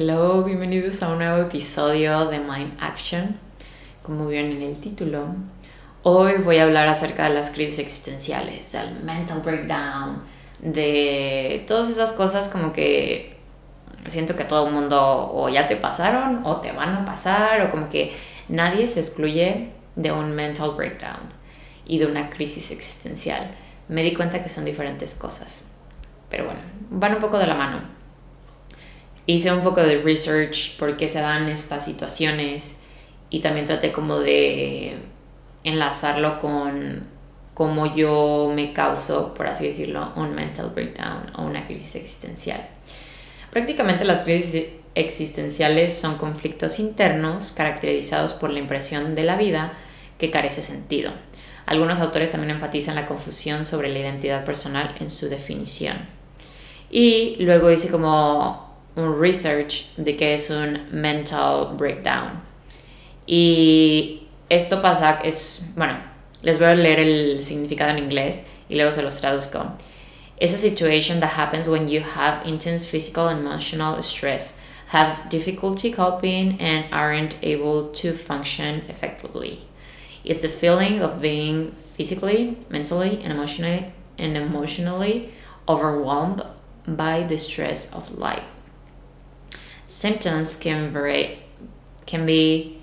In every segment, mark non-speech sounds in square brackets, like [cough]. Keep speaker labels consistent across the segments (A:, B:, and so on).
A: Hello, bienvenidos a un nuevo episodio de Mind Action. Como vieron en el título, hoy voy a hablar acerca de las crisis existenciales, del mental breakdown, de todas esas cosas como que siento que todo el mundo o ya te pasaron o te van a pasar o como que nadie se excluye de un mental breakdown y de una crisis existencial. Me di cuenta que son diferentes cosas. Pero bueno, van un poco de la mano hice un poco de research por qué se dan estas situaciones y también traté como de enlazarlo con cómo yo me causo, por así decirlo, un mental breakdown o una crisis existencial. Prácticamente las crisis existenciales son conflictos internos caracterizados por la impresión de la vida que carece sentido. Algunos autores también enfatizan la confusión sobre la identidad personal en su definición. Y luego hice como un research de qué es un mental breakdown. Y esto pasa, es, bueno, les voy a leer el significado en inglés y luego se los traduzco. It's a situation that happens when you have intense physical and emotional stress, have difficulty coping, and aren't able to function effectively. It's a feeling of being physically, mentally, and emotionally, and emotionally overwhelmed by the stress of life. Symptoms can vary, can be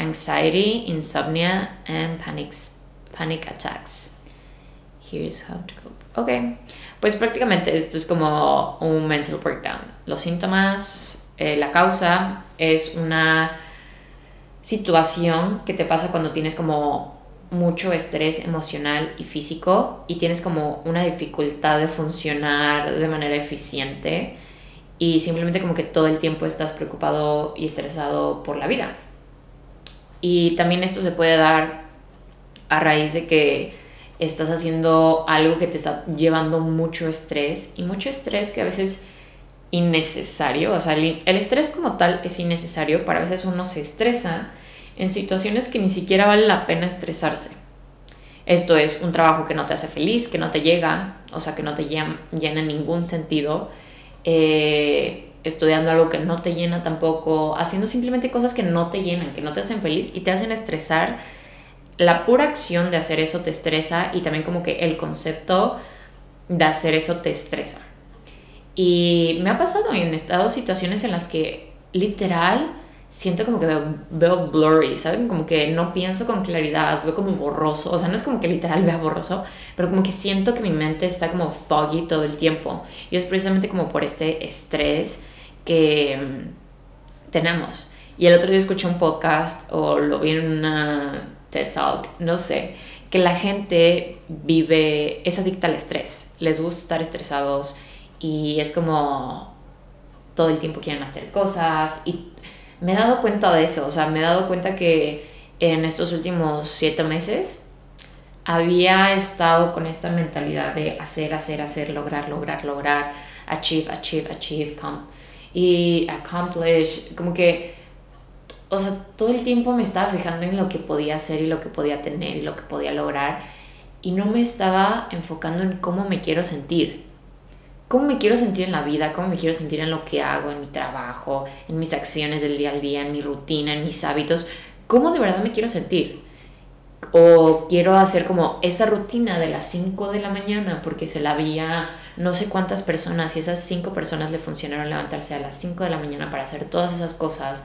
A: anxiety, insomnia, and panic attacks. Here's how to cope. Ok, pues prácticamente esto es como un mental breakdown. Los síntomas, eh, la causa es una situación que te pasa cuando tienes como mucho estrés emocional y físico y tienes como una dificultad de funcionar de manera eficiente y simplemente como que todo el tiempo estás preocupado y estresado por la vida. Y también esto se puede dar a raíz de que estás haciendo algo que te está llevando mucho estrés y mucho estrés que a veces innecesario, o sea, el, estrés como tal es innecesario, para veces uno se estresa en situaciones que ni siquiera vale la pena estresarse. Esto es un trabajo que no te hace feliz, que no te llega, o sea, que no te llena, llena en ningún sentido eh, estudiando algo que no te llena tampoco, haciendo simplemente cosas que no te llenan, que no te hacen feliz y te hacen estresar. La pura acción de hacer eso te estresa y también como que el concepto de hacer eso te estresa. Y me ha pasado en estado situaciones en las que literal siento como que veo, blurry, ¿saben? Como que no pienso con claridad, veo como borroso, o sea, no es como que literal vea borroso, pero como que siento que mi mente está como foggy todo el tiempo. Y es precisamente como por este estrés que mm, tenemos. Y el otro día escuché un podcast o lo vi en una TED Talk, no sé, que la gente vive, es adicta al estrés, les gusta estar estresados y es como todo el tiempo quieren hacer cosas y me he dado cuenta de eso, o sea, me he dado cuenta que en estos últimos siete meses había estado con esta mentalidad de hacer, hacer, hacer, lograr, lograr, lograr, achieve, achieve, achieve, y accomplish, como que, o sea, todo el tiempo me estaba fijando en lo que podía hacer y lo que podía tener y lo que podía lograr y no me estaba enfocando en cómo me quiero sentir cómo me quiero sentir en la vida, cómo me quiero sentir en lo que hago, en mi trabajo, en mis acciones del día al día, en mi rutina, en mis hábitos, cómo de verdad me quiero sentir. O quiero hacer como esa rutina de las 5 de la mañana porque se la había no sé cuántas personas y esas 5 personas le funcionaron levantarse a las 5 de la mañana para hacer todas esas cosas.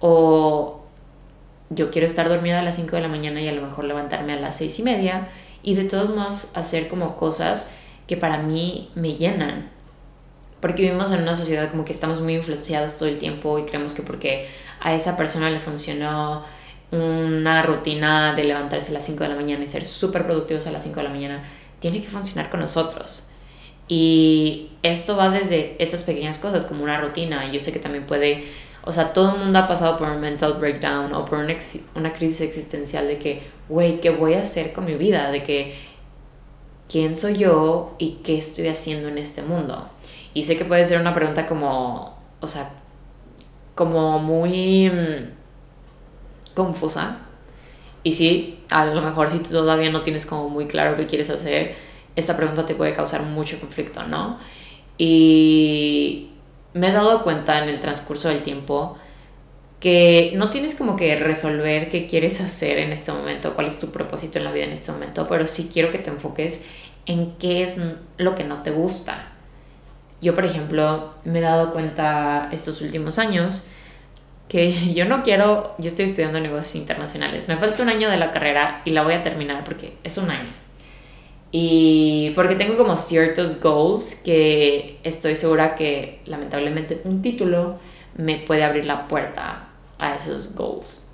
A: O yo quiero estar dormida a las 5 de la mañana y a lo mejor levantarme a las 6 y media y de todos modos hacer como cosas que para mí me llenan. Porque vivimos en una sociedad como que estamos muy influenciados todo el tiempo y creemos que porque a esa persona le funcionó una rutina de levantarse a las 5 de la mañana y ser súper productivos a las 5 de la mañana, tiene que funcionar con nosotros. Y esto va desde estas pequeñas cosas como una rutina. Yo sé que también puede, o sea, todo el mundo ha pasado por un mental breakdown o por una, una crisis existencial de que, güey, ¿qué voy a hacer con mi vida? De que quién soy yo y qué estoy haciendo en este mundo. Y sé que puede ser una pregunta como, o sea, como muy mm, confusa. Y sí, a lo mejor si tú todavía no tienes como muy claro qué quieres hacer, esta pregunta te puede causar mucho conflicto, ¿no? Y me he dado cuenta en el transcurso del tiempo que no tienes como que resolver qué quieres hacer en este momento, cuál es tu propósito en la vida en este momento, pero sí quiero que te enfoques en qué es lo que no te gusta. Yo, por ejemplo, me he dado cuenta estos últimos años que [laughs] yo no quiero, yo estoy estudiando negocios internacionales, me falta un año de la carrera y la voy a terminar porque es un año. Y porque tengo como ciertos goals que estoy segura que lamentablemente un título me puede abrir la puerta a esos goals.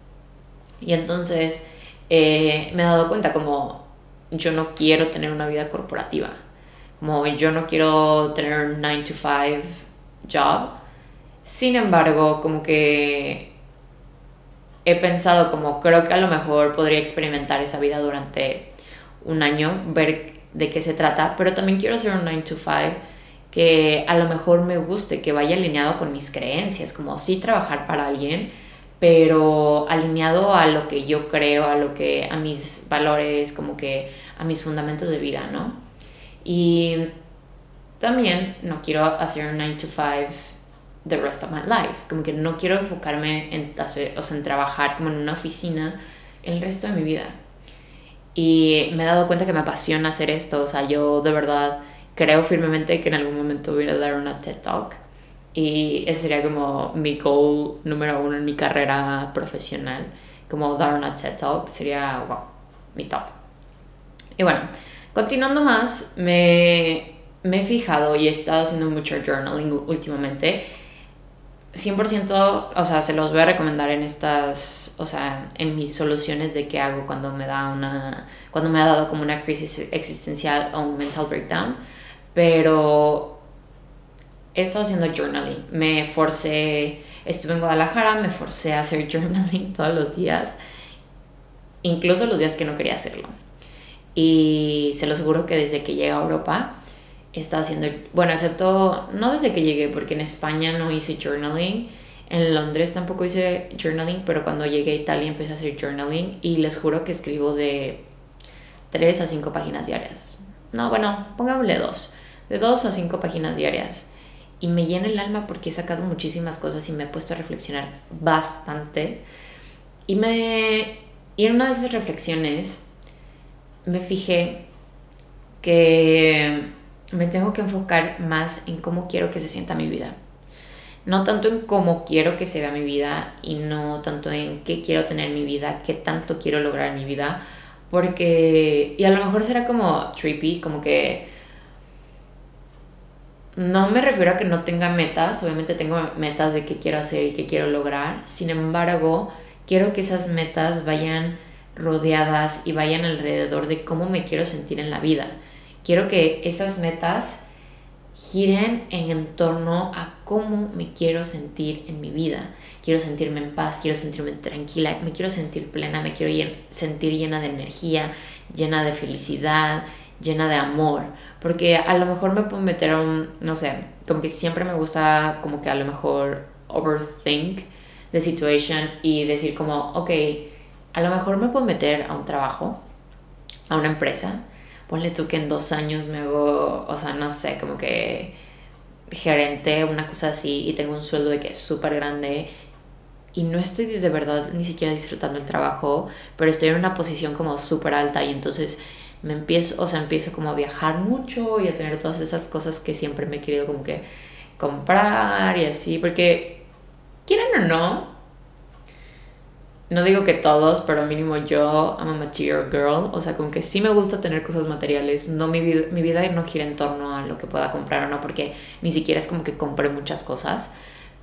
A: Y entonces eh, me he dado cuenta como yo no quiero tener una vida corporativa, como yo no quiero tener un 9 to 5 job. Sin embargo, como que he pensado como creo que a lo mejor podría experimentar esa vida durante un año, ver de qué se trata, pero también quiero hacer un 9 to 5 que a lo mejor me guste, que vaya alineado con mis creencias, como sí trabajar para alguien, pero alineado a lo que yo creo, a lo que a mis valores, como que a mis fundamentos de vida, ¿no? Y también no quiero hacer un 9 to 5 the rest of my life, como que no quiero enfocarme en, hacer, o sea, en trabajar como en una oficina el resto de mi vida. Y me he dado cuenta que me apasiona hacer esto, o sea, yo de verdad creo firmemente que en algún momento voy a dar una TED Talk y ese sería como mi goal número uno en mi carrera profesional, como dar una TED Talk, sería, wow, mi top. Y bueno, continuando más, me, me he fijado y he estado haciendo mucho journaling últimamente 100%, o sea, se los voy a recomendar en estas, o sea, en mis soluciones de qué hago cuando me da una, cuando me ha dado como una crisis existencial o un mental breakdown, pero he estado haciendo journaling, me forcé, estuve en Guadalajara, me forcé a hacer [laughs] journaling todos los días, incluso los días que no quería hacerlo. Y se lo aseguro que desde que llegué a Europa, he estado haciendo, bueno, excepto, no desde que llegué, porque en España no hice journaling, en Londres tampoco hice journaling, pero cuando llegué a Italia empecé a hacer journaling y les juro que escribo de 3 a 5 páginas diarias. No, bueno, pongámosle 2, de 2 a 5 páginas diarias. Y me llena el alma porque he sacado muchísimas cosas y me he puesto a reflexionar bastante. Y, me, y en una de esas reflexiones me fijé que me tengo que enfocar más en cómo quiero que se sienta mi vida. No tanto en cómo quiero que se vea mi vida y no tanto en qué quiero tener en mi vida, qué tanto quiero lograr mi vida. Porque, y a lo mejor será como trippy, como que no me refiero a que no tenga metas, obviamente tengo metas de qué quiero hacer y qué quiero lograr. Sin embargo, quiero que esas metas vayan rodeadas y vayan alrededor de cómo me quiero sentir en la vida Quiero que esas metas giren en torno a cómo me quiero sentir en mi vida. Quiero sentirme en paz, quiero sentirme tranquila, me quiero sentir plena, me quiero sentir llena de energía, llena de felicidad, llena de amor. Porque a lo mejor me puedo meter a un, no sé, como que siempre me gusta como que a lo mejor overthink the situation y decir como, ok, a lo mejor me puedo meter a un trabajo, a una empresa, ponle tú que en dos años me hago, o sea, no sé, como que gerente, una cosa así, y tengo un sueldo de que es súper grande y no estoy de verdad ni siquiera disfrutando el trabajo, pero estoy en una posición como súper alta y entonces me empiezo, o sea, empiezo como a viajar mucho y a tener todas esas cosas que siempre me he querido como que comprar y así, porque quieran o no, no digo que todos, pero mínimo yo, I'm a material girl, o sea, como que sí me gusta tener cosas materiales, no mi vida, mi vida no gira en torno a lo que pueda comprar o no, porque ni siquiera es como que compré muchas cosas,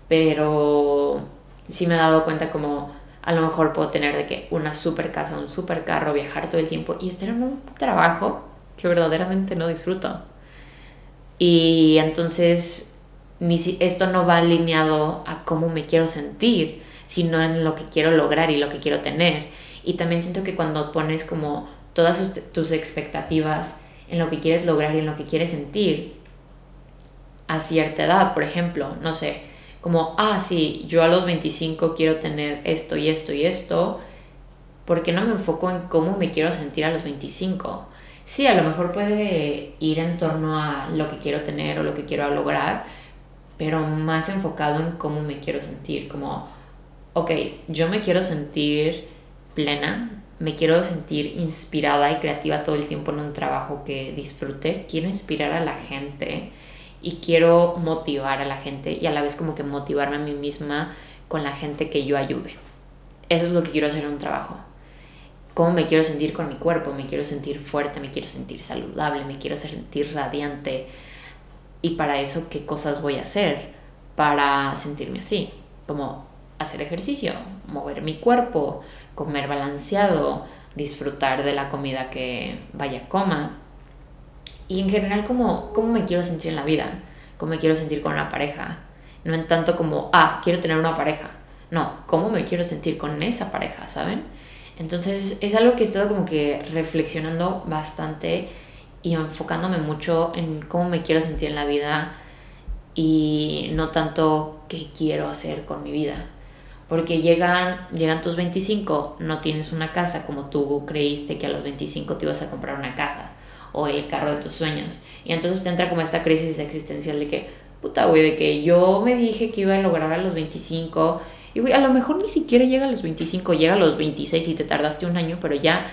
A: pero sí me he dado cuenta como a lo mejor puedo tener de que una super casa, un super carro, viajar todo el tiempo y estar en un trabajo que verdaderamente no disfruto. Y entonces esto no va alineado a cómo me quiero sentir sino en lo que quiero lograr y lo que quiero tener. Y también siento que cuando pones como todas tus expectativas en lo que quieres lograr y en lo que quieres sentir a cierta edad, por ejemplo, no sé, como, ah, sí, yo a los 25 quiero tener esto y esto y esto, ¿por qué no me enfoco en cómo me quiero sentir a los 25? Sí, a lo mejor puede ir en torno a lo que quiero tener o lo que quiero lograr, pero más enfocado en cómo me quiero sentir, como, ok, yo me quiero sentir plena, me quiero sentir inspirada y creativa todo el tiempo en un trabajo que disfrute, quiero inspirar a la gente y quiero motivar a la gente y a la vez como que motivarme a mí misma con la gente que yo ayude. Eso es lo que quiero hacer en un trabajo. Cómo me quiero sentir con mi cuerpo, me quiero sentir fuerte, me quiero sentir saludable, me quiero sentir radiante. Y para eso, ¿qué cosas voy a hacer para sentirme así? Como hacer ejercicio, mover mi cuerpo, comer balanceado, disfrutar de la comida que vaya coma. Y en general, ¿cómo, cómo me quiero sentir en la vida? ¿Cómo me quiero sentir con una pareja? No en tanto como, ah, quiero tener una pareja. No, ¿cómo me quiero sentir con esa pareja, saben? Entonces es algo que he estado como que reflexionando bastante y enfocándome mucho en cómo me quiero sentir en la vida y no tanto qué quiero hacer con mi vida. Porque llegan, llegan tus 25, no tienes una casa como tú creíste que a los 25 te ibas a comprar una casa o el carro de tus sueños. Y entonces te entra como esta crisis existencial de que, puta, güey, de que yo me dije que iba a lograr a los 25 y, güey, a lo mejor ni siquiera llega a los 25, llega a los 26 y te tardaste un año, pero ya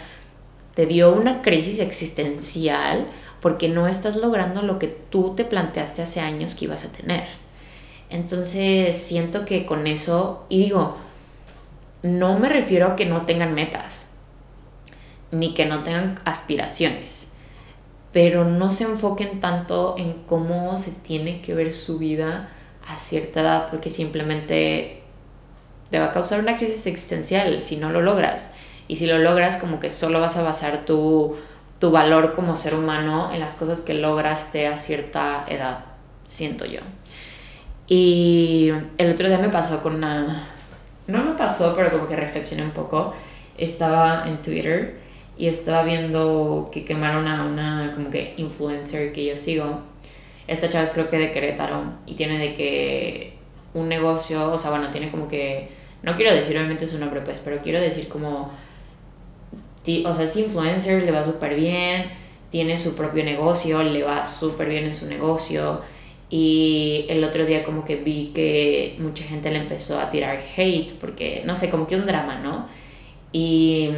A: te dio una crisis existencial porque no estás logrando lo que tú te planteaste hace años que ibas a tener. Entonces siento que con eso, y digo, no me refiero a que no tengan metas, ni que no tengan aspiraciones, pero no se enfoquen tanto en cómo se tiene que ver su vida a cierta edad, porque simplemente te va a causar una crisis existencial si no lo logras. Y si lo logras, como que solo vas a basar tu, tu valor como ser humano en las cosas que lograste a cierta edad, siento yo. Y el otro día me pasó con una... No me pasó, pero como que reflexioné un poco. Estaba en Twitter y estaba viendo que quemaron a una como que influencer que yo sigo. Esta chava es creo que de Querétaro y tiene de que un negocio, o sea, bueno, tiene como que... No quiero decir obviamente su nombre, pues, pero quiero decir como... O sea, es influencer, le va súper bien, tiene su propio negocio, le va súper bien en su negocio y el otro día como que vi que mucha gente le empezó a tirar hate porque, no sé, como que un drama, ¿no? Y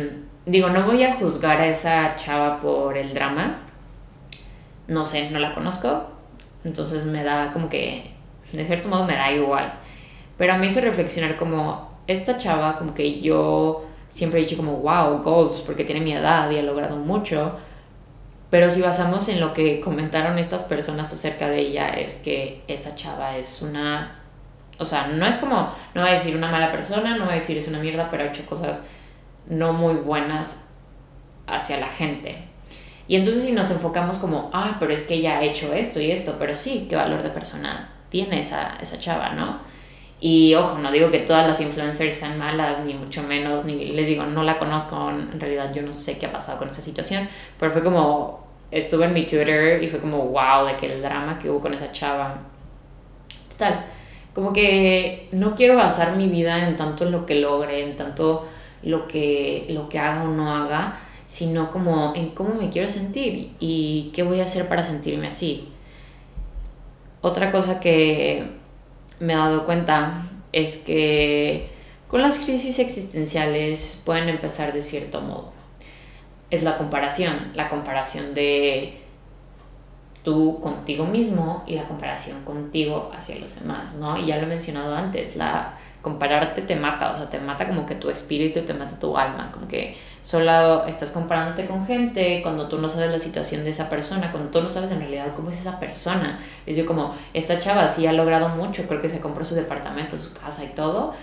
A: digo, no voy a juzgar a esa chava por el drama. No sé, no la conozco. Entonces me da como que, de cierto modo me da igual. Pero mí hizo reflexionar como, esta chava como que yo siempre he dicho como, wow, goals, porque tiene mi edad y ha logrado mucho pero si basamos en lo que comentaron estas personas acerca de ella, es que esa chava es una... O sea, no es como, no voy a decir una mala persona, no voy a decir es una mierda, pero ha hecho cosas no muy buenas hacia la gente. Y entonces si nos enfocamos como, ah, pero es que ella ha hecho esto y esto, pero sí, qué valor de persona tiene esa, esa chava, ¿no? Y ojo, no digo que todas las influencers sean malas, ni mucho menos, ni les digo, no la conozco, en realidad yo no sé qué ha pasado con esa situación, pero fue como, estuve en mi Twitter y fue como, wow, de que el drama que hubo con esa chava. Total, como que no quiero basar mi vida en tanto lo que logre, en tanto lo que, lo que haga o no haga, sino como en cómo me quiero sentir y qué voy a hacer para sentirme así. Otra cosa que me he dado cuenta es que con las crisis existenciales pueden empezar de cierto modo. Es la comparación, la comparación de tú contigo mismo y la comparación contigo hacia los demás, ¿no? Y ya lo he mencionado antes, la compararte te mata, o sea, te mata como que tu espíritu, te mata tu alma, como que solo estás comparándote con gente cuando tú no sabes la situación de esa persona, cuando tú no sabes en realidad cómo es esa persona. Es yo como, esta chava sí ha logrado mucho, creo que se compró su departamento, su casa y todo,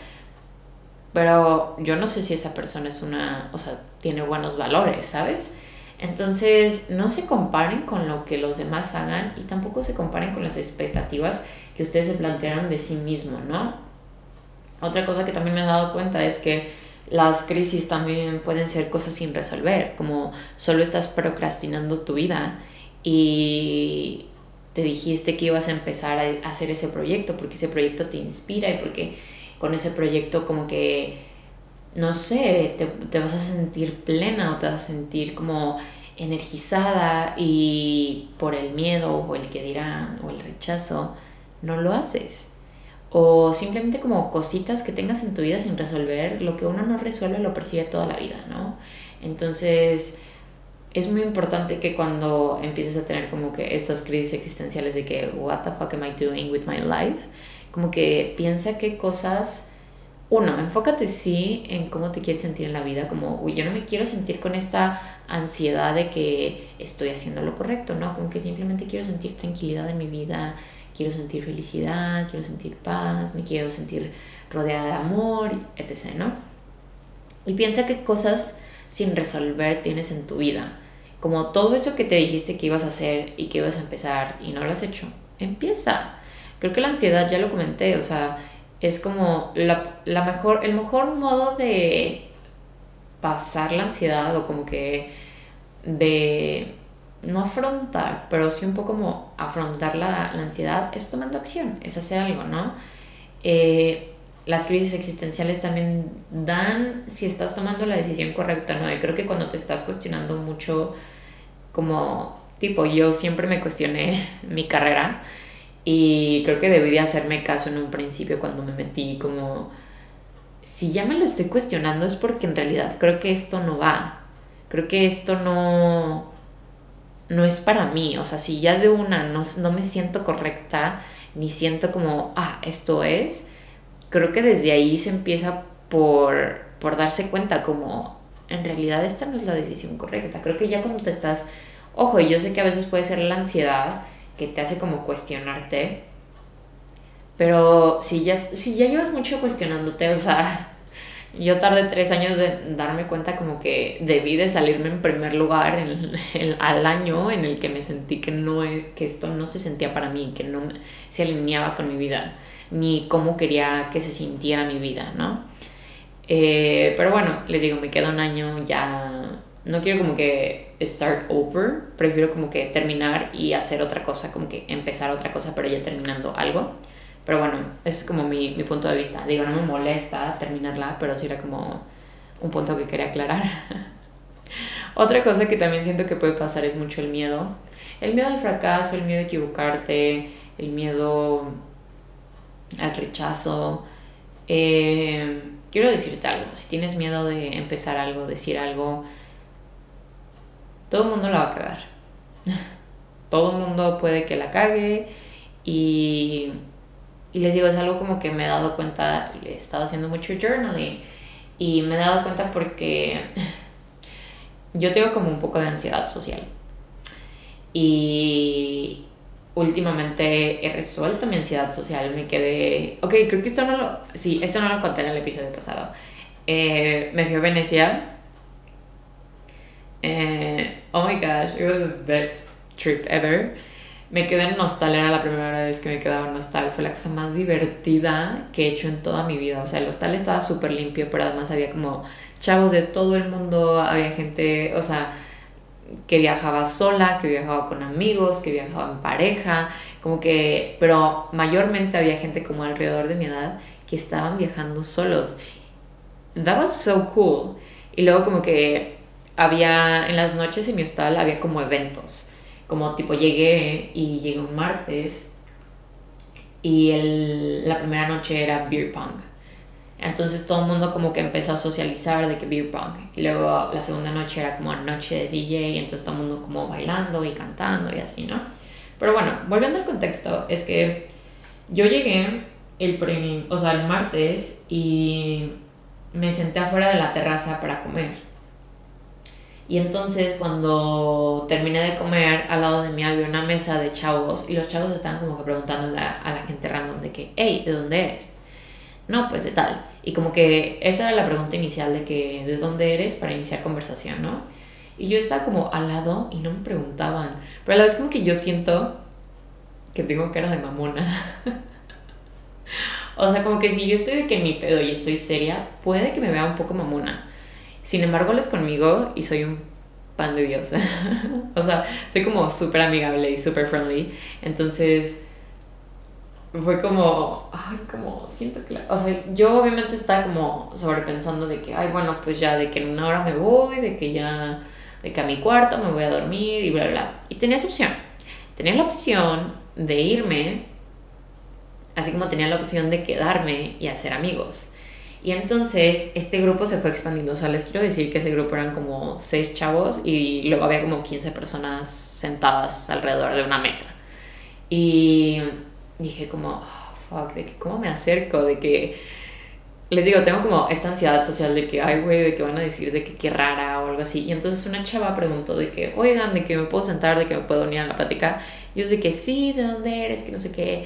A: pero yo no sé si esa persona es una, o sea, tiene buenos valores, ¿sabes? Entonces, no se comparen con lo que los demás hagan y tampoco se comparen con las expectativas que ustedes se plantearon de sí mismos, ¿no? Otra cosa que también me he dado cuenta es que las crisis también pueden ser cosas sin resolver, como solo estás procrastinando tu vida y te dijiste que ibas a empezar a hacer ese proyecto porque ese proyecto te inspira y porque con ese proyecto como que, no sé, te, te vas a sentir plena o te vas a sentir como energizada y por el miedo o el que dirán o el rechazo no lo haces. O simplemente como cositas que tengas en tu vida sin resolver, lo que uno no resuelve lo persigue toda la vida, ¿no? Entonces, es muy importante que cuando empieces a tener como que esas crisis existenciales de que, what the fuck am I doing with my life? Como que piensa qué cosas, uno, enfócate sí en cómo te quieres sentir en la vida, como, uy, yo no me quiero sentir con esta ansiedad de que estoy haciendo lo correcto, ¿no? Como que simplemente quiero sentir tranquilidad en mi vida, quiero sentir felicidad, quiero sentir paz, me quiero sentir rodeada de amor, etc., ¿no? Y piensa qué cosas sin resolver tienes en tu vida. Como todo eso que te dijiste que ibas a hacer y que ibas a empezar y no lo has hecho. Empieza. Creo que la ansiedad, ya lo comenté, o sea, es como la, la mejor, el mejor modo de pasar la ansiedad o como que de no afrontar, pero sí un poco como afrontar la, la ansiedad, es tomando acción, es hacer algo, ¿no? Eh, las crisis existenciales también dan si estás tomando la decisión correcta, ¿no? Y creo que cuando te estás cuestionando mucho, como tipo, yo siempre me cuestioné [laughs] mi carrera y creo que debí de hacerme caso en un principio cuando me metí como, si ya me lo estoy cuestionando es porque en realidad creo que esto no va, creo que esto no no es para mí. O sea, si ya de una no, no me siento correcta, ni siento como, ah, esto es, creo que desde ahí se empieza por, por darse cuenta como, en realidad esta no es la decisión correcta. Creo que ya cuando te estás, ojo, yo sé que a veces puede ser la ansiedad que te hace como cuestionarte, pero si ya, si ya llevas mucho cuestionándote, o sea, yo tardé tres años de darme cuenta como que debí de salirme en primer lugar al año en el que me sentí que, no, que esto no se sentía para mí, que no se alineaba con mi vida, ni cómo quería que se sintiera mi vida, ¿no? Eh, pero bueno, les digo, me queda un año, ya no quiero como que start over, prefiero como que terminar y hacer otra cosa, como que empezar otra cosa, pero ya terminando algo. Pero bueno, ese es como mi, mi punto de vista. Digo, no me molesta terminarla, pero sí era como un punto que quería aclarar. [laughs] Otra cosa que también siento que puede pasar es mucho el miedo. El miedo al fracaso, el miedo a equivocarte, el miedo al rechazo. Eh, quiero decirte algo, si tienes miedo de empezar algo, decir algo, todo el mundo la va a cagar. [laughs] todo el mundo puede que la cague y y les digo, es algo como que me he dado cuenta, he estado haciendo mucho journaling y me he dado cuenta porque [laughs] yo tengo como un poco de ansiedad social. Y últimamente he resuelto mi ansiedad social, me quedé... Ok, creo que esto no lo... Sí, esto no lo conté en el episodio pasado. Eh, me fui a Venecia. Eh, oh my gosh, it was the best trip ever me quedé en Hostal, era la primera vez que me quedaba en Hostal, fue la cosa más divertida que he hecho en toda mi vida. O sea, el hostal estaba súper limpio, pero además había como chavos de todo el mundo, había gente, o sea, que viajaba sola, que viajaba con amigos, que viajaba en pareja, como que, pero mayormente había gente como alrededor de mi edad que estaban viajando solos. That was so cool. Y luego como que había, en las noches en mi hostal había como eventos como tipo llegué y llegué un martes y el, la primera noche era beer pong. Entonces todo el mundo como que empezó a socializar de que beer pong. Y luego la segunda noche era como noche de DJ y entonces todo el mundo como bailando y cantando y así, ¿no? Pero bueno, volviendo al contexto, es que yo llegué el, o sea, el martes y me senté afuera de la terraza para comer. Y entonces cuando terminé de comer, al lado de mí había una mesa de chavos y los chavos estaban como que preguntando a, la gente random de que, hey, ¿de dónde eres? No, pues de tal. Y como que esa era la pregunta inicial de que, ¿de dónde eres? Para iniciar conversación, ¿no? Y yo estaba como al lado y no me preguntaban. Pero a la vez como que yo siento que tengo cara de mamona. [laughs] o sea, como que si yo estoy de que en mi pedo y estoy seria, puede que me vea un poco mamona. Sin embargo, les conmigo y soy un pan de Dios. [laughs] o sea, soy como súper amigable y súper friendly. Entonces, fue como, ay, como, siento que, o sea, yo obviamente estaba como sobrepensando de que, ay, bueno, pues ya, de que en una hora me voy, de que ya, de que a mi cuarto me voy a dormir y bla, bla. Y tenía esa opción. Tenía la opción de irme así como tenía la opción de quedarme y hacer amigos. Y entonces este grupo se fue expandiendo. O sea, les quiero decir que ese grupo eran como seis chavos y luego había como 15 personas sentadas alrededor de una mesa. Y dije como, oh, fuck, de que cómo me acerco, de que les digo, tengo como esta ansiedad social de que, ay, güey, de que van a decir de que qué rara o algo así. Y entonces una chava preguntó de que, oigan, de que me puedo sentar, de que me puedo unir a la plática. Y yo de que sí, ¿de dónde eres? Que no sé qué.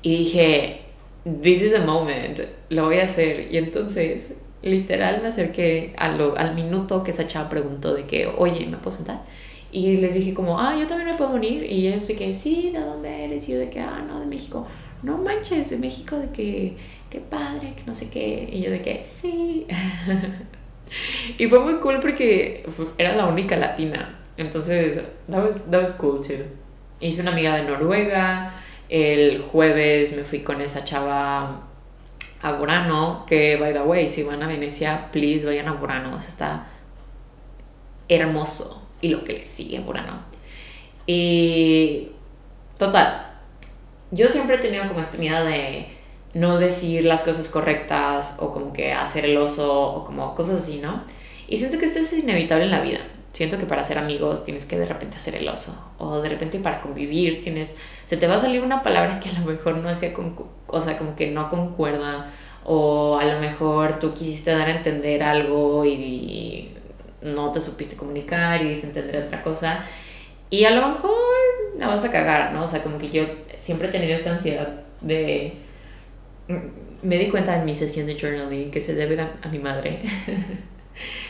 A: Y dije, this is a moment, lo voy a hacer. Y entonces, literal, me acerqué a lo, al minuto que esa chava preguntó de que, oye, ¿me puedo sentar? Y les dije como, ah, yo también me puedo unir. Y ellos de que, sí, ¿de dónde eres? Y yo de que, ah, no, de México. No manches, de México, de que qué padre, que no sé qué. Y yo de que, sí. [laughs] y fue muy cool porque era la única latina. Entonces, that was, that was cool too. Hice una amiga de Noruega. El jueves me fui con esa chava a Burano, que by the way, si van a Venecia, please vayan a Burano. está hermoso. Y lo que le sigue a Burano. Y total, yo siempre he tenido como esta miedo de no decir las cosas correctas o como que hacer el oso o como cosas así, ¿no? Y siento que esto es inevitable en la vida. Siento que para ser amigos tienes que de repente hacer el oso o de repente para convivir tienes se te va a salir una palabra que a lo mejor no hacía con, o sea, como que no concuerda o a lo mejor tú quisiste dar a entender algo y, no te supiste comunicar y diste entender otra cosa y a lo mejor la vas a cagar, ¿no? O sea, como que yo siempre he tenido esta ansiedad de me di cuenta en mi sesión de journaling que se debe a, mi madre. [laughs]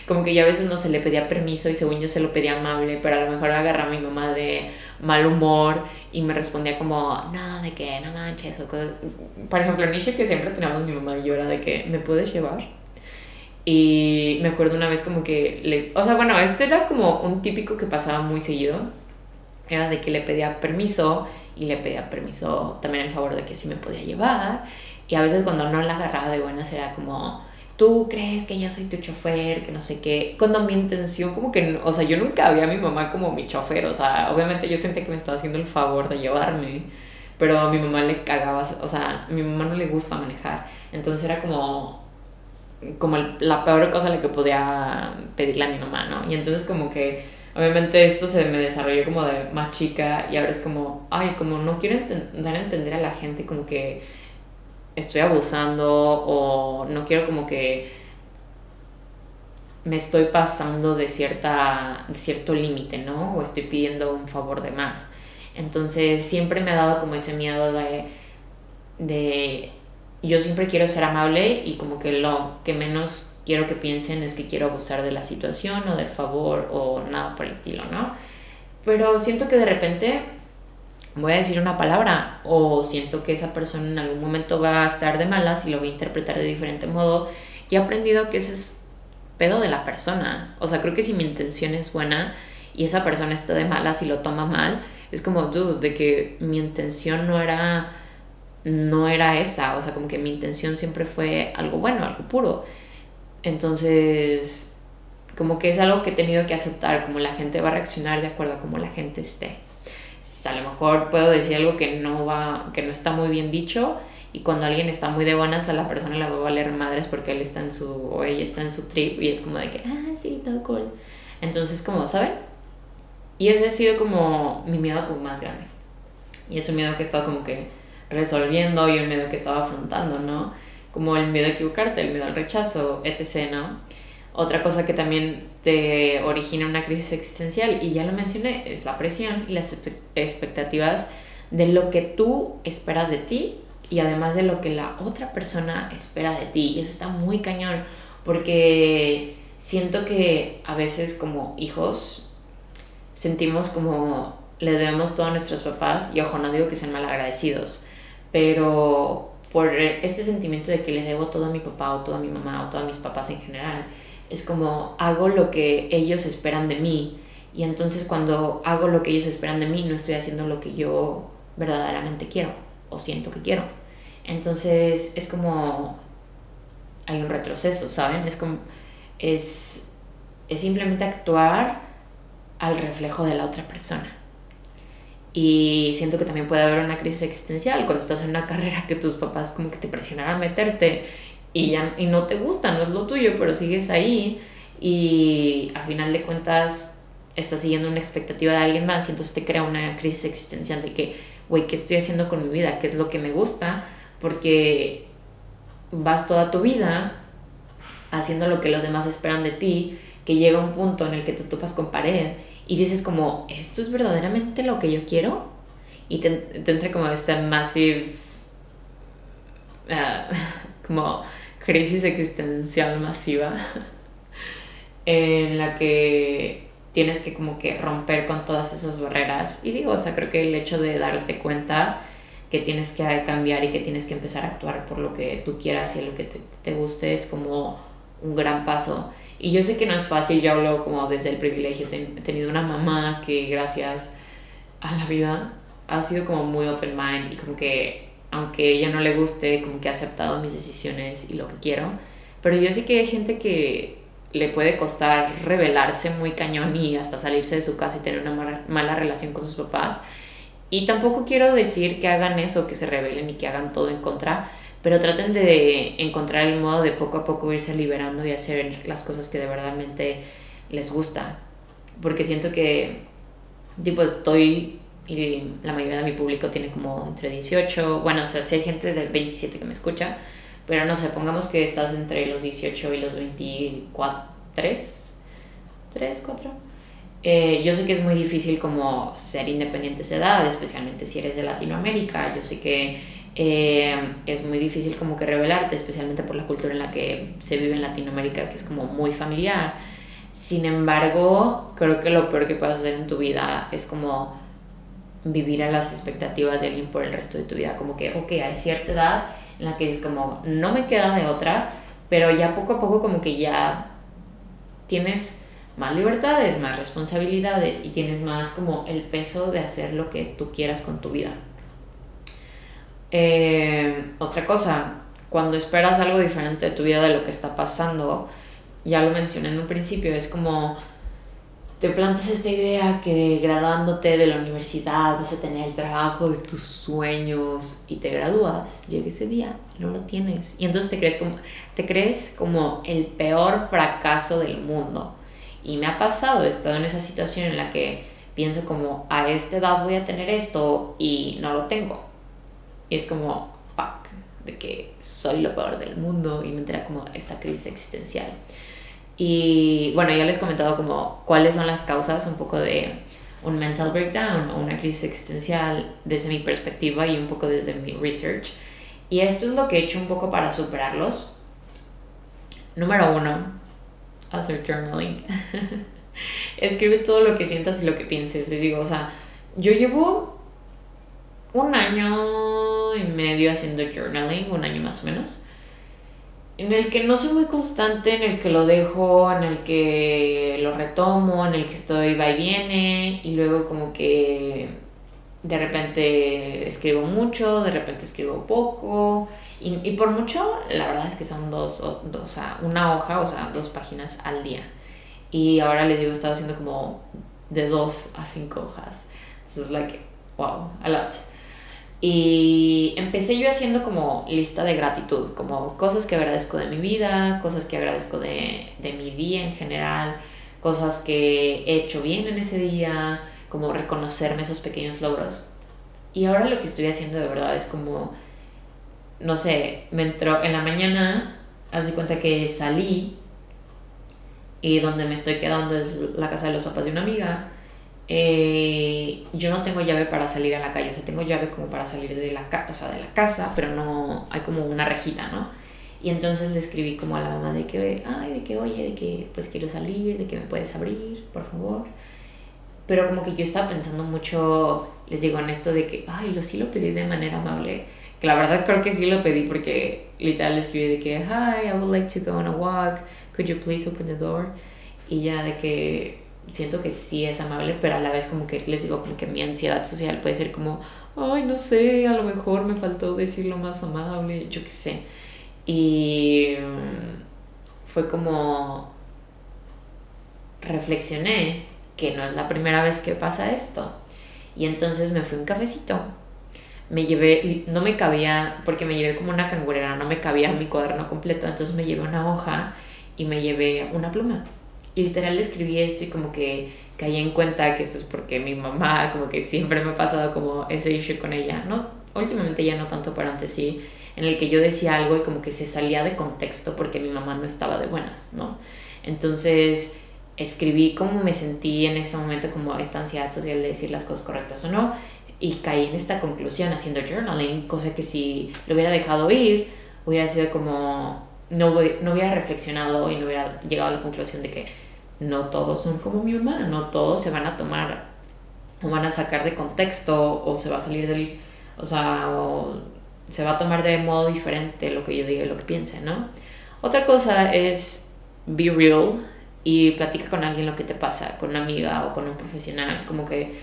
A: como que yo a veces no se le pedía permiso y según yo se lo pedía amable, pero a lo mejor agarraba a mi mamá de mal humor y me respondía como, no, de que no manches o cosas. Por ejemplo, en que siempre teníamos mi mamá y yo era de que, ¿me puedes llevar? Y me acuerdo una vez como que, le, o sea, bueno, este era como un típico que pasaba muy seguido, era de que le pedía permiso y le pedía permiso también en favor de que sí me podía llevar y a veces cuando no la agarraba de buenas era como, tú crees que ya soy tu chofer, que no sé qué. Cuando mi intención como que, o sea, yo nunca había a mi mamá como mi chofer, o sea, obviamente yo sentía que me estaba haciendo el favor de llevarme, pero a mi mamá le cagaba, o sea, a mi mamá no le gusta manejar. Entonces era como como la peor cosa la que podía pedirle a mi mamá, ¿no? Y entonces como que obviamente esto se me desarrolló como de más chica y ahora es como, ay, como no quiero dar a entender a la gente como que estoy abusando o no quiero como que me estoy pasando de, cierta, cierto límite, ¿no? O estoy pidiendo un favor de más. Entonces siempre me ha dado como ese miedo de, de yo siempre quiero ser amable y como que lo que menos quiero que piensen es que quiero abusar de la situación o del favor o nada por el estilo, ¿no? Pero siento que de repente voy a decir una palabra o siento que esa persona en algún momento va a estar de malas y lo voy a interpretar de diferente modo y he aprendido que ese es pedo de la persona. O sea, creo que si mi intención es buena y esa persona está de malas y lo toma mal, es como, dude, de que mi intención no era no era esa, o sea, como que mi intención siempre fue algo bueno, algo puro. Entonces, como que es algo que he tenido que aceptar, como la gente va a reaccionar de acuerdo a cómo la gente esté a lo mejor puedo decir algo que no va, que no está muy bien dicho y cuando alguien está muy de buenas a la persona le va a valer madres porque él está en su o ella está en su trip y es como de que ah sí todo cool entonces como saben y ese ha sido como mi miedo como más grande. Y es un miedo que he estado como que resolviendo y un miedo que estaba afrontando no como el miedo a equivocarte el miedo al rechazo etc no otra cosa que también te origina una crisis existencial, y ya lo mencioné, es la presión y las expectativas de lo que tú esperas de ti y además de lo que la otra persona espera de ti. Y eso está muy cañón, porque siento que a veces como hijos sentimos como le debemos todo a nuestros papás, y ojo, no digo que sean mal agradecidos, pero por este sentimiento de que le debo todo a mi papá o todo a mi mamá o todo a mis papás en general, es como hago lo que ellos esperan de mí y entonces cuando hago lo que ellos esperan de mí no estoy haciendo lo que yo verdaderamente quiero o siento que quiero. Entonces es como hay un retroceso, ¿saben? Es como es, es simplemente actuar al reflejo de la otra persona. Y siento que también puede haber una crisis existencial cuando estás en una [laughs] carrera que tus papás como que te presionaran a meterte y, ya, y no te gusta, no es lo tuyo, pero sigues ahí y a final de cuentas estás siguiendo una expectativa de alguien más y entonces te crea una crisis existencial de que, güey, ¿qué estoy haciendo con mi vida? ¿Qué es lo que me gusta? Porque vas toda tu vida haciendo lo que los demás esperan de ti, que llega un punto en el que tú topas con pared y dices como, ¿esto es verdaderamente lo que yo quiero? Y te, te entra como esta massive, ah, [laughs] como crisis existencial masiva, en la que tienes que como que romper con todas esas barreras. Y digo, o sea, creo que el hecho de darte cuenta que tienes que cambiar y que tienes que empezar a actuar por lo que tú quieras y lo que te, te guste es como un gran paso. Y yo sé que no es fácil, yo hablo como desde el privilegio, he tenido una mamá que gracias a la vida ha sido como muy open mind y como que aunque ella no le guste, como que ha aceptado mis decisiones y lo que quiero. Pero yo sé que hay gente que le puede costar rebelarse muy cañón y hasta salirse de su casa y tener una mala, relación con sus papás. Y tampoco quiero decir que hagan eso, que se rebelen y que hagan todo en contra, pero traten de encontrar el modo de poco a poco irse liberando y hacer las cosas que de verdad les gusta. Porque siento que, tipo, estoy, y la mayoría de mi público tiene como entre 18, bueno, o sea, si hay gente de 27 que me escucha, pero no sé, pongamos que estás entre los 18 y los 24, 3, 3, 4. yo sé que es muy difícil como ser independiente a esa edad, especialmente si eres de Latinoamérica. Yo sé que eh, es muy difícil como que revelarte, especialmente por la cultura en la que se vive en Latinoamérica, que es como muy familiar. Sin embargo, creo que lo peor que puedes hacer en tu vida es como vivir a las expectativas de alguien por el resto de tu vida. Como que, ok, hay cierta edad en la que es como, no me queda de otra, pero ya poco a poco como que ya tienes más libertades, más responsabilidades y tienes más como el peso de hacer lo que tú quieras con tu vida. Eh, otra cosa, cuando esperas algo diferente de tu vida de lo que está pasando, ya lo mencioné en un principio, es como te plantas esta idea que graduándote de la universidad vas a tener el trabajo de tus sueños y te gradúas, llega ese día y no lo tienes. Y entonces te crees como, te crees como el peor fracaso del mundo. Y me ha pasado, he estado en esa situación en la que pienso como a esta edad voy a tener esto y no lo tengo. Y es como, fuck, de que soy lo peor del mundo y me entra como esta crisis existencial. Y bueno, ya les he comentado como cuáles son las causas un poco de un mental breakdown o una crisis existencial desde mi perspectiva y un poco desde mi research. Y esto es lo que he hecho un poco para superarlos. Número uno, hacer journaling. [laughs] Escribe todo lo que sientas y lo que pienses. Les digo, o sea, yo llevo un año y medio haciendo journaling, un año más o menos, en el que no soy muy constante, en el que lo dejo, en el que lo retomo, en el que estoy va y viene, y luego como que de repente escribo mucho, de repente escribo poco, y, y por mucho, la verdad es que son dos, o, dos, o sea, una hoja, o sea, dos páginas al día. Y ahora les digo, he estado haciendo como de dos a cinco hojas. Entonces, like, wow, a lot. Y empecé yo haciendo como lista de gratitud, como cosas que agradezco de mi vida, cosas que agradezco de, de mi día en general, cosas que he hecho bien en ese día, como reconocerme esos pequeños logros. Y ahora lo que estoy haciendo de verdad es como, no sé, me entró en la mañana, haz de cuenta que salí y donde me estoy quedando es la casa de los papás de una amiga eh, yo no tengo llave para salir a la calle, o sea, tengo llave como para salir de la, o sea, de la casa, pero no hay como una rejita, ¿no? Y entonces le escribí como a la mamá de que, ay, de que, oye, de que pues quiero salir, de que me puedes abrir, por favor. Pero como que yo estaba pensando mucho, les digo, en esto de que, ay, lo sí lo pedí de manera amable. Que la verdad creo que sí lo pedí porque literal le escribí de que, hi, I would like to go on a walk, could you please open the door? Y ya de que siento que sí es amable, pero a la vez como que les digo como que mi ansiedad social puede ser como, ay, no sé, a lo mejor me faltó decirlo más amable, yo qué sé. Y mm, fue como reflexioné que no es la primera vez que pasa esto. Y entonces me fui un cafecito. Me llevé, no me cabía, porque me llevé como una cangurera, no me cabía mi cuaderno completo, entonces me llevé una hoja y me llevé una pluma. Literal escribí esto y como que caí en cuenta que esto es porque mi mamá, como que siempre me ha pasado como ese issue con ella, ¿no? Últimamente ya no tanto, pero antes sí, en el que yo decía algo y como que se salía de contexto porque mi mamá no estaba de buenas, ¿no? Entonces escribí cómo me sentí en ese momento, como esta ansiedad social de decir las cosas correctas o no, y caí en esta conclusión haciendo journaling, cosa que si lo hubiera dejado ir, hubiera sido como, no, no hubiera reflexionado y no hubiera llegado a la conclusión de que no todos son como mi mamá, no todos se van a tomar o van a sacar de contexto o se va a salir del, o sea, o se va a tomar de modo diferente lo que yo diga y lo que piense, ¿no? Otra cosa es be real y platica con alguien lo que te pasa, con una amiga o con un profesional, como que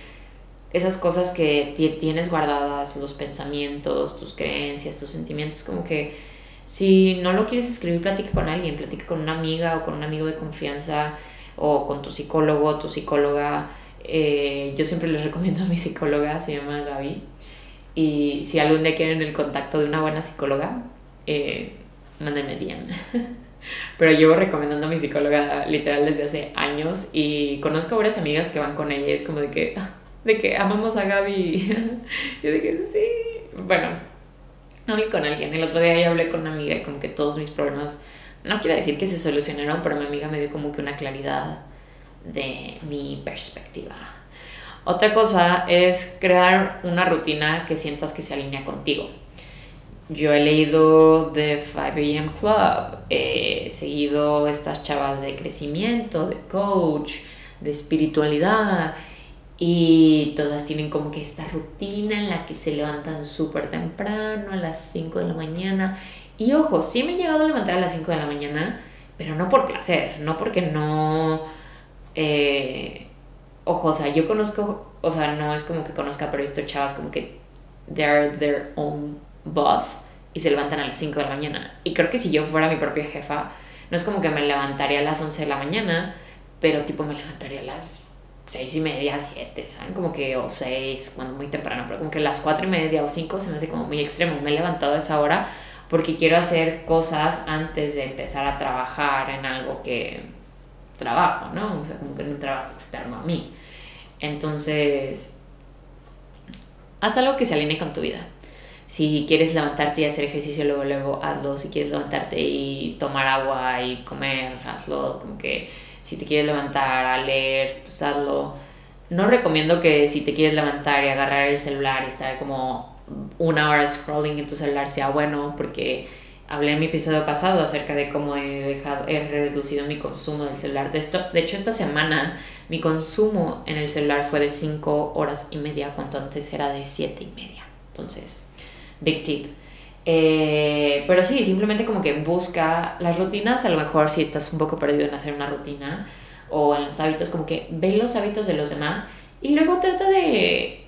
A: esas cosas que tienes guardadas, los pensamientos, tus creencias, tus sentimientos, como que si no lo quieres escribir, platica con alguien, platica con una amiga o con un amigo de confianza o con tu psicólogo, tu psicóloga. Eh, yo siempre les [laughs] recomiendo a mi psicóloga, se llama Gaby. Y si algún día quieren el contacto de una buena psicóloga, eh, mándenme DM. [laughs] Pero llevo recomendando a mi psicóloga literal desde hace años y conozco a varias amigas que van con ella y es como de que, [laughs] de que amamos a Gaby. Yo de que sí. Bueno, hablé con alguien. El otro día ya hablé con una amiga y como que todos mis problemas, no quiero decir que se solucionaron, pero mi amiga me dio como que una claridad de mi perspectiva. Otra cosa es crear una rutina que sientas que se alinea contigo yo he leído The 5am Club, he seguido estas chavas de crecimiento, de coach, de espiritualidad y todas tienen como que esta rutina en la que se levantan súper temprano, a las 5 de la mañana. Y ojo, sí me he llegado a levantar a las 5 de la mañana, pero no por placer, no porque no... Eh, ojo, o sea, yo conozco, o sea, no es como que conozca, pero he visto chavas como que they are their own boss y se levantan a las 5 de la mañana. Y creo que si yo fuera mi propia jefa, no es como que me levantaría a las 11 de la mañana, pero tipo me levantaría a las 6 y media, 7, ¿saben? Como que, o 6, cuando muy temprano, pero como que las 4 y media o 5 se me hace como muy extremo. Me he levantado a esa hora porque quiero hacer cosas antes de empezar a trabajar en algo que trabajo, ¿no? O sea, como que en un trabajo externo a mí. Entonces, haz algo que se alinee con tu vida. Si quieres levantarte y hacer ejercicio, luego, luego hazlo. Si quieres levantarte y tomar agua y comer, hazlo. Como que si te quieres levantar a leer, pues hazlo. No recomiendo que si te quieres levantar y agarrar el celular y estar como una hora scrolling en tu celular sea bueno, porque hablé en mi episodio pasado acerca de cómo he dejado, he reducido mi consumo del celular. De, esto, de hecho, esta semana mi consumo en el celular fue de 5 horas y media, cuando antes era de 7 y media. Entonces, big tip. Eh, pero sí, simplemente como que busca las rutinas, a lo mejor si estás un poco perdido en hacer una rutina o en los hábitos, como que ve los hábitos de los demás y luego trata de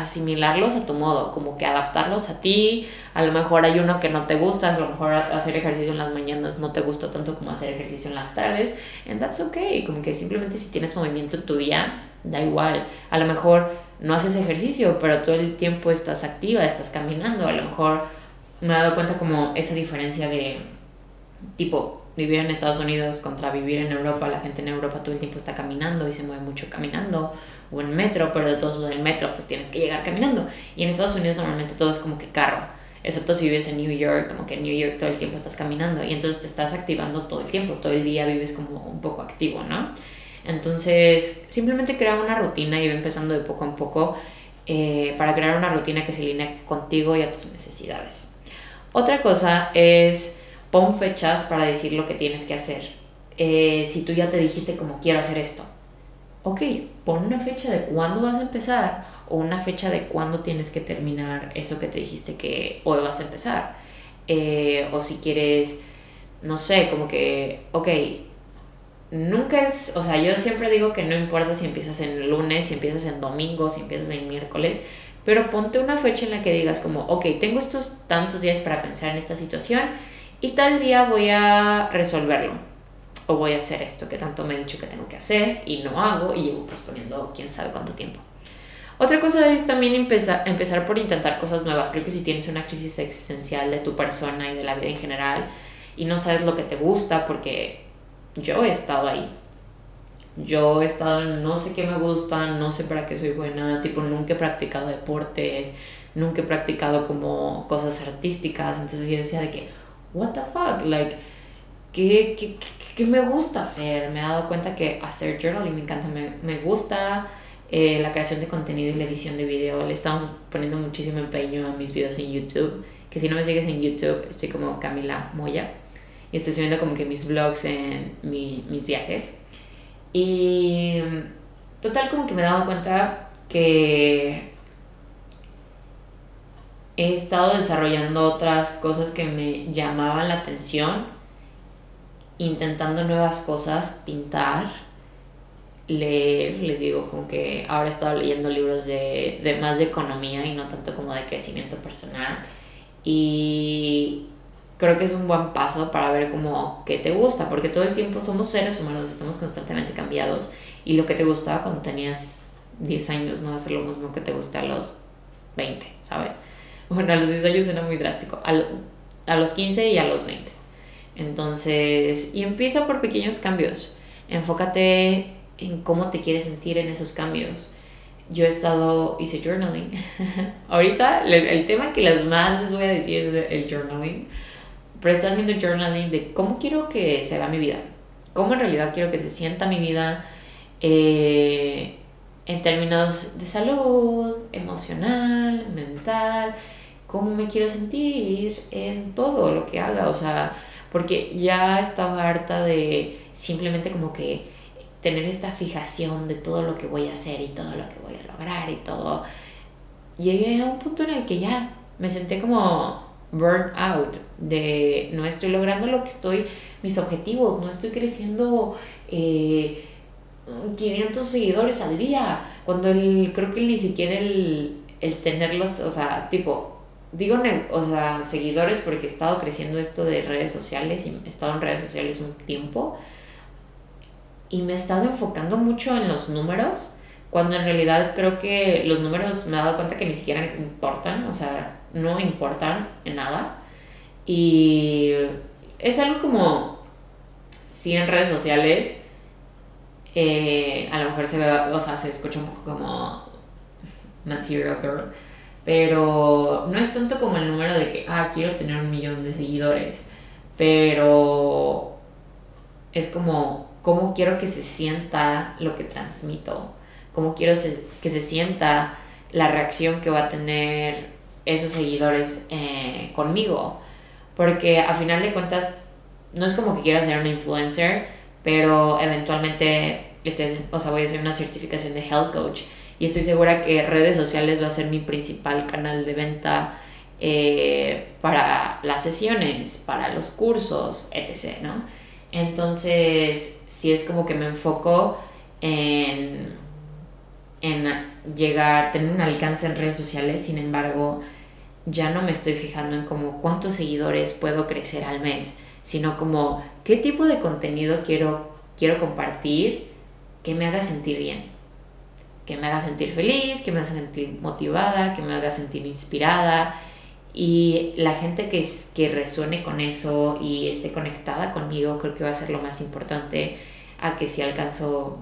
A: asimilarlos a tu modo, como que adaptarlos a ti. A lo mejor hay uno que no te gusta, a lo mejor hacer ejercicio en las mañanas no te gusta tanto como hacer ejercicio en las tardes, and that's okay. Como que simplemente si tienes movimiento en tu día, da igual. A lo mejor no haces ejercicio, pero todo el tiempo estás activa, estás caminando. A lo mejor me he dado cuenta como esa diferencia de tipo vivir en Estados Unidos contra vivir en Europa. La gente en Europa todo el tiempo está caminando y se mueve mucho caminando o en metro, pero de todos los del metro pues tienes que llegar caminando. Y en Estados Unidos normalmente todo es como que carro, excepto si vives en New York, como que en New York todo el tiempo estás caminando y entonces te estás activando todo el tiempo, todo el día vives como un poco activo, ¿no? Entonces, simplemente crea una rutina y va empezando de poco a poco eh, para crear una rutina que se alinee contigo y a tus necesidades. Otra cosa es pon fechas para decir lo que tienes que hacer. Eh, si tú ya te dijiste como quiero hacer esto, ok, pon una fecha de cuándo vas a empezar o una fecha de cuándo tienes que terminar eso que te dijiste que hoy vas a empezar. Eh, o si quieres, no sé, como que, ok, nunca es, o sea, yo siempre digo que no importa si empiezas en lunes, si empiezas en domingo, si empiezas en miércoles, pero ponte una fecha en la que digas como, ok, tengo estos tantos días para pensar en esta situación y tal día voy a resolverlo o voy a hacer esto que tanto me he dicho que tengo que hacer y no hago y llevo posponiendo quién sabe cuánto tiempo. Otra cosa es también empezar, empezar por intentar cosas nuevas. Creo que si tienes una crisis existencial de tu persona y de la vida en general y no sabes lo que te gusta, porque yo he estado ahí. Yo he estado en no sé qué me gusta, no sé para qué soy buena, tipo nunca he practicado deportes, nunca he practicado como cosas artísticas, entonces yo decía de que, what the fuck, like, ¿qué, me gusta hacer? Me he dado cuenta que hacer journaling me encanta, me, me gusta eh, la creación de contenido y la edición de video, le estamos poniendo muchísimo empeño a mis videos en YouTube, que si no me sigues en YouTube estoy como Camila Moya y estoy subiendo como que mis vlogs en mi, mis viajes. Y total como que me he dado cuenta que he estado desarrollando otras cosas que me llamaban la atención, intentando nuevas cosas, pintar, leer, les digo, como que ahora he estado leyendo libros de, de más de economía y no tanto como de crecimiento personal. Y creo que es un buen paso para ver como qué te gusta, porque todo el tiempo somos seres humanos, estamos constantemente cambiados y lo que te gustaba cuando tenías 10 años no va a ser lo mismo que te gusta a los 20, ¿sabes? Bueno, a los 10 años era muy drástico, a, a los 15 y a los 20. Entonces, y empieza por pequeños cambios. Enfócate en cómo te quieres sentir en esos cambios. Yo he estado, hice journaling. [laughs] Ahorita el, tema que las más les voy a decir es el journaling pero está haciendo journaling de cómo quiero que se vea mi vida, cómo en realidad quiero que se sienta mi vida eh, en términos de salud, emocional, mental, cómo me quiero sentir en todo lo que haga, o sea, porque ya estaba harta de simplemente como que tener esta fijación de todo lo que voy a hacer y todo lo que voy a lograr y todo. Llegué a un punto en el que ya me senté como burn out, de no estoy logrando lo que estoy, mis objetivos, no estoy creciendo 500 eh, seguidores al día, cuando el, creo que ni siquiera el, el tenerlos, o sea, tipo, digo, o sea, seguidores porque he estado creciendo esto de redes sociales y he estado en redes sociales un tiempo y me he estado enfocando mucho en los números, cuando en realidad creo que los números me he dado cuenta que ni siquiera importan, o sea, no importan en nada. Y es algo como, si en redes sociales, eh, a lo mejor se ve, o sea, se escucha un poco como material girl, pero no es tanto como el número de que, ah, quiero tener un millón de seguidores, pero es como, cómo quiero que se sienta lo que transmito, cómo quiero que se sienta la reacción que va a tener esos seguidores eh, conmigo. Porque a final de cuentas, no es como que quiera ser una influencer, pero eventualmente estoy, o sea, voy a hacer una certificación de health coach. Y estoy segura que redes sociales va a ser mi principal canal de venta eh, para las sesiones, para los cursos, etc. ¿no? Entonces, si es como que me enfoco en, en llegar, tener un alcance en redes sociales, sin embargo, ya no me estoy fijando en como cuántos seguidores puedo crecer al mes, sino como qué tipo de contenido quiero, quiero compartir que me haga sentir bien, que me haga sentir feliz, que me haga sentir motivada, que me haga sentir inspirada. Y la gente que, que resuene con eso y esté conectada conmigo creo que va a ser lo más importante a que si alcanzo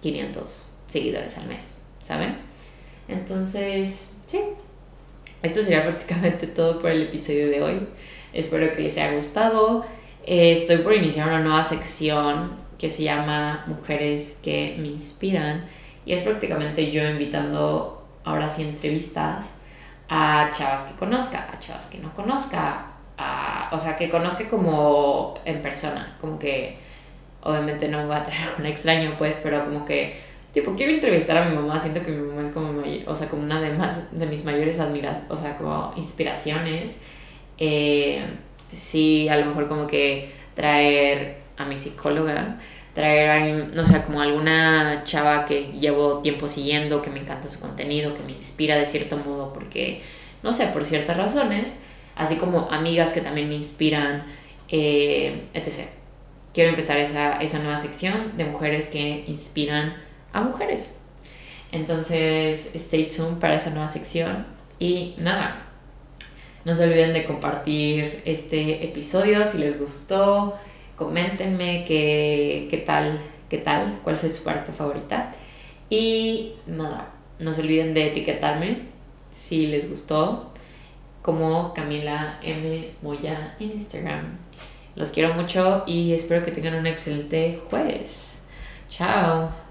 A: 500 seguidores al mes, ¿saben? Entonces, sí, esto sería prácticamente todo por el episodio de hoy. Espero que les haya gustado. Eh, estoy por iniciar una nueva sección que se llama Mujeres que me inspiran. Y es prácticamente yo invitando ahora sí entrevistas a chavas que conozca, a chavas que no conozca, a, o sea, que conozca como en persona, como que obviamente no va a traer un extraño pues, pero como que tipo, quiero entrevistar a mi mamá, siento que mi mamá es como, o sea, como una de, más, de mis mayores o sea, como inspiraciones. Eh, sí, a lo mejor como que traer a mi psicóloga, traer no sé, como alguna chava que llevo tiempo siguiendo, que me encanta su contenido, que me inspira de cierto modo, porque, no sé, por ciertas razones, así como amigas que también me inspiran, eh, etc. Quiero empezar esa, esa nueva sección de mujeres que inspiran a mujeres. Entonces, stay tuned para esa nueva sección. Y nada, no se olviden de compartir este episodio si les gustó. Coméntenme qué, qué tal, qué tal, cuál fue su parte favorita. Y nada, no se olviden de etiquetarme si les gustó, como Camila M. Moya en Instagram. Los quiero mucho y espero que tengan un excelente jueves. Chao.